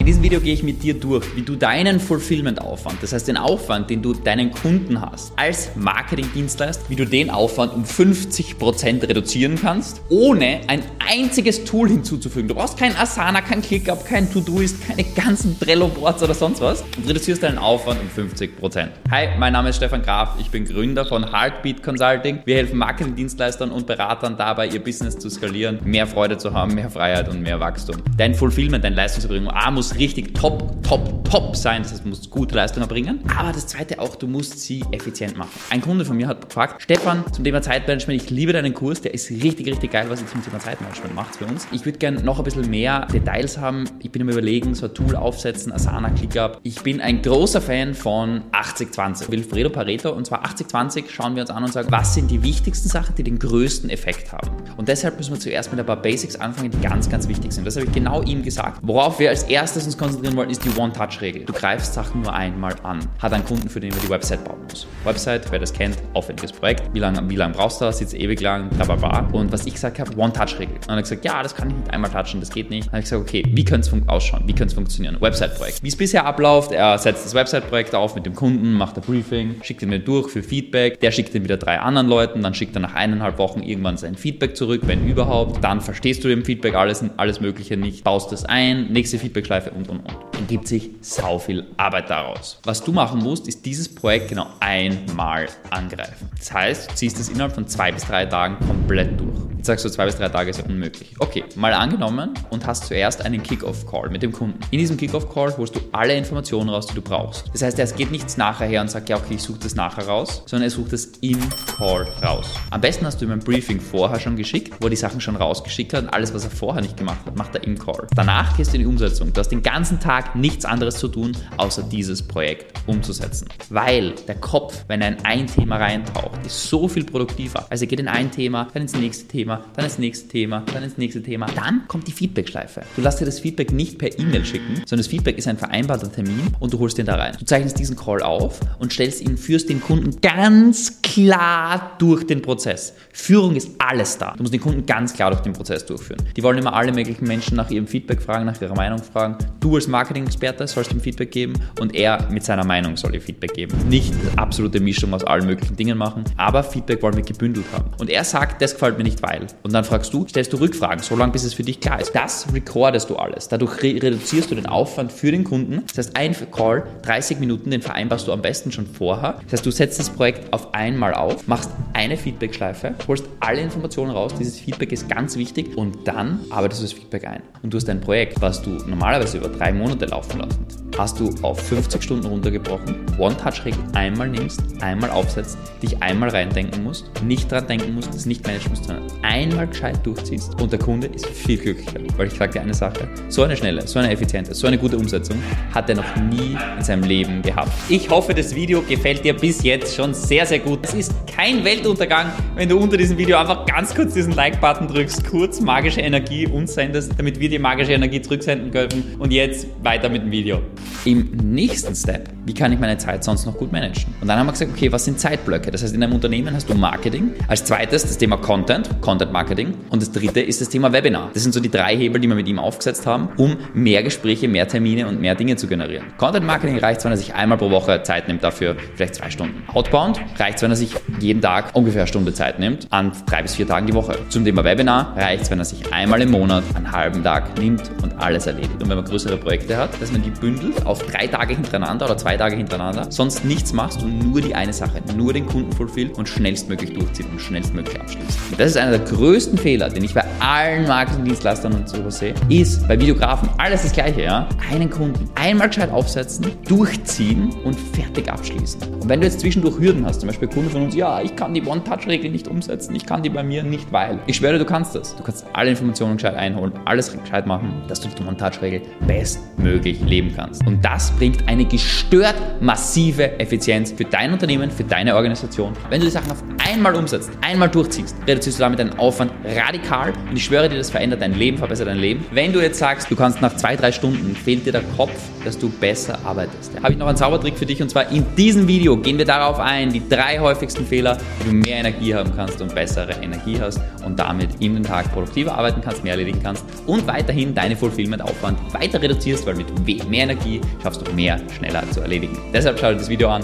In diesem Video gehe ich mit dir durch, wie du deinen Fulfillment-Aufwand, das heißt den Aufwand, den du deinen Kunden hast, als Marketingdienstleister, wie du den Aufwand um 50% reduzieren kannst, ohne ein einziges Tool hinzuzufügen. Du brauchst kein Asana, kein ClickUp, kein To-Doist, keine ganzen Trello-Boards oder sonst was und reduzierst deinen Aufwand um 50%. Hi, mein Name ist Stefan Graf, ich bin Gründer von Heartbeat Consulting. Wir helfen Marketingdienstleistern und Beratern dabei, ihr Business zu skalieren, mehr Freude zu haben, mehr Freiheit und mehr Wachstum. Dein Fulfillment, dein Leistungserbringung A muss richtig top, top, top sein. Das heißt, du musst gute Leistung erbringen. Aber das zweite auch, du musst sie effizient machen. Ein Kunde von mir hat gefragt, Stefan, zum Thema Zeitmanagement, ich liebe deinen Kurs, der ist richtig, richtig geil, was ihr zum Thema Zeitmanagement macht für uns. Ich würde gerne noch ein bisschen mehr Details haben. Ich bin am überlegen, so ein Tool aufsetzen, Asana, ClickUp. Ich bin ein großer Fan von 80-20. Wilfredo Pareto und zwar 80-20 schauen wir uns an und sagen, was sind die wichtigsten Sachen, die den größten Effekt haben. Und deshalb müssen wir zuerst mit ein paar Basics anfangen, die ganz, ganz wichtig sind. Das habe ich genau ihm gesagt. Worauf wir als erstes uns konzentrieren wollen, ist die One-Touch-Regel. Du greifst Sachen nur einmal an. Hat einen Kunden, für den wir die Website bauen muss. Website, wer das kennt, aufwendiges Projekt. Wie lange wie lang brauchst du das? Sitzt ewig lang, bla bla bla. Und was ich gesagt habe, One-Touch-Regel. Und dann hat er gesagt, ja, das kann ich nicht einmal touchen, das geht nicht. Dann habe ich gesagt, okay, wie könnte es ausschauen? Wie könnte es funktionieren? Website-Projekt. Wie es bisher abläuft, er setzt das Website-Projekt auf mit dem Kunden, macht ein Briefing, schickt ihn mir durch für Feedback. Der schickt ihn wieder drei anderen Leuten, dann schickt er nach eineinhalb Wochen irgendwann sein Feedback zurück, wenn überhaupt. Dann verstehst du dem Feedback alles, alles Mögliche nicht, baust es ein, nächste Feedback-Schleife und und und. Ergibt sich sau viel Arbeit daraus. Was du machen musst, ist dieses Projekt genau einmal angreifen. Das heißt, du ziehst es innerhalb von zwei bis drei Tagen komplett durch. Sagst du, zwei bis drei Tage ist ja unmöglich. Okay, mal angenommen und hast zuerst einen Kickoff-Call mit dem Kunden. In diesem Kickoff-Call holst du alle Informationen raus, die du brauchst. Das heißt, es geht nichts nachher her und sagt, ja, okay, ich suche das nachher raus, sondern er sucht das im Call raus. Am besten hast du ihm ein Briefing vorher schon geschickt, wo er die Sachen schon rausgeschickt hat und alles, was er vorher nicht gemacht hat, macht er im Call. Danach gehst du in die Umsetzung. Du hast den ganzen Tag nichts anderes zu tun, außer dieses Projekt umzusetzen. Weil der Kopf, wenn er in ein Thema reintaucht, ist so viel produktiver. Also er geht in ein Thema, dann ins nächste Thema, dann ins nächste Thema, dann ins nächste Thema. Dann kommt die Feedback-Schleife. Du lässt dir das Feedback nicht per E-Mail schicken, sondern das Feedback ist ein vereinbarter Termin und du holst den da rein. Du zeichnest diesen Call auf und stellst ihn, führst den Kunden ganz klar durch den Prozess. Führung ist alles da. Du musst den Kunden ganz klar durch den Prozess durchführen. Die wollen immer alle möglichen Menschen nach ihrem Feedback fragen, nach ihrer Meinung fragen. Du als Marketing-Experte sollst ihm Feedback geben und er mit seiner Meinung soll ihr Feedback geben. Nicht absolute Mischung aus allen möglichen Dingen machen, aber Feedback wollen wir gebündelt haben. Und er sagt, das gefällt mir nicht, weil. Und dann fragst du, stellst du Rückfragen, so lange bis es für dich klar ist. Das recordest du alles. Dadurch re reduzierst du den Aufwand für den Kunden. Das heißt, ein Call, 30 Minuten, den vereinbarst du am besten schon vorher. Das heißt, du setzt das Projekt auf einmal auf, machst eine Feedback-Schleife, holst alle Informationen raus. Dieses Feedback ist ganz wichtig und dann arbeitest du das Feedback ein. Und du hast ein Projekt, was du normalerweise über drei Monate laufen lassen hast du auf 50 Stunden runtergebrochen, One-Touch-Regel einmal nimmst, einmal aufsetzt, dich einmal reindenken musst, nicht dran denken musst, das nicht managen musst, sondern einmal gescheit durchziehst und der Kunde ist viel glücklicher. Weil ich sage dir eine Sache, so eine schnelle, so eine effiziente, so eine gute Umsetzung hat er noch nie in seinem Leben gehabt. Ich hoffe, das Video gefällt dir bis jetzt schon sehr, sehr gut. Es ist kein Weltuntergang, wenn du unter diesem Video einfach ganz kurz diesen Like-Button drückst, kurz magische Energie uns sendest, damit wir dir magische Energie zurücksenden können. Und jetzt weiter mit dem Video. Im nächsten Step, wie kann ich meine Zeit sonst noch gut managen? Und dann haben wir gesagt, okay, was sind Zeitblöcke? Das heißt, in einem Unternehmen hast du Marketing, als zweites das Thema Content, Content Marketing und das dritte ist das Thema Webinar. Das sind so die drei Hebel, die wir mit ihm aufgesetzt haben, um mehr Gespräche, mehr Termine und mehr Dinge zu generieren. Content Marketing reicht, wenn er sich einmal pro Woche Zeit nimmt, dafür vielleicht zwei Stunden. Outbound reicht, wenn er sich jeden Tag ungefähr eine Stunde Zeit nimmt, an drei bis vier Tagen die Woche. Zum Thema Webinar reicht, wenn er sich einmal im Monat einen halben Tag nimmt und alles erledigt. Und wenn man größere Projekte hat, dass man die bündelt auf drei Tage hintereinander oder zwei Tage hintereinander, sonst nichts machst und nur die eine Sache, nur den Kunden fulfill und schnellstmöglich durchzieht und schnellstmöglich abschließt. Und das ist einer der größten Fehler, den ich bei allen Marketingdienstleistern und so sehe, ist bei Videografen alles das gleiche, ja? Einen Kunden einmal gescheit aufsetzen, durchziehen und fertig abschließen. Und wenn du jetzt zwischendurch Hürden hast, zum Beispiel Kunde von uns, ja, ich kann die One-Touch-Regel nicht umsetzen, ich kann die bei mir nicht, weil. Ich schwöre, du kannst das. Du kannst alle Informationen gescheit einholen, alles gescheit machen, dass du die One-Touch-Regel bestmöglich leben kannst. Und das bringt eine gestört massive Effizienz für dein Unternehmen, für deine Organisation. Wenn du die Sachen auf einmal umsetzt, einmal durchziehst, reduzierst du damit deinen Aufwand radikal und ich schwöre dir, das verändert dein Leben, verbessert dein Leben. Wenn du jetzt sagst, du kannst nach zwei, drei Stunden, fehlt dir der Kopf, dass du besser arbeitest. Habe ich noch einen Zaubertrick für dich und zwar in diesem Video gehen wir darauf ein, die drei häufigsten Fehler, wie du mehr Energie haben kannst und bessere Energie hast und damit in den Tag produktiver arbeiten kannst, mehr erledigen kannst und weiterhin deine Fulfillment-Aufwand weiter reduzierst, weil mit mehr Energie schaffst du mehr schneller zu erledigen. Deshalb schau dir das Video an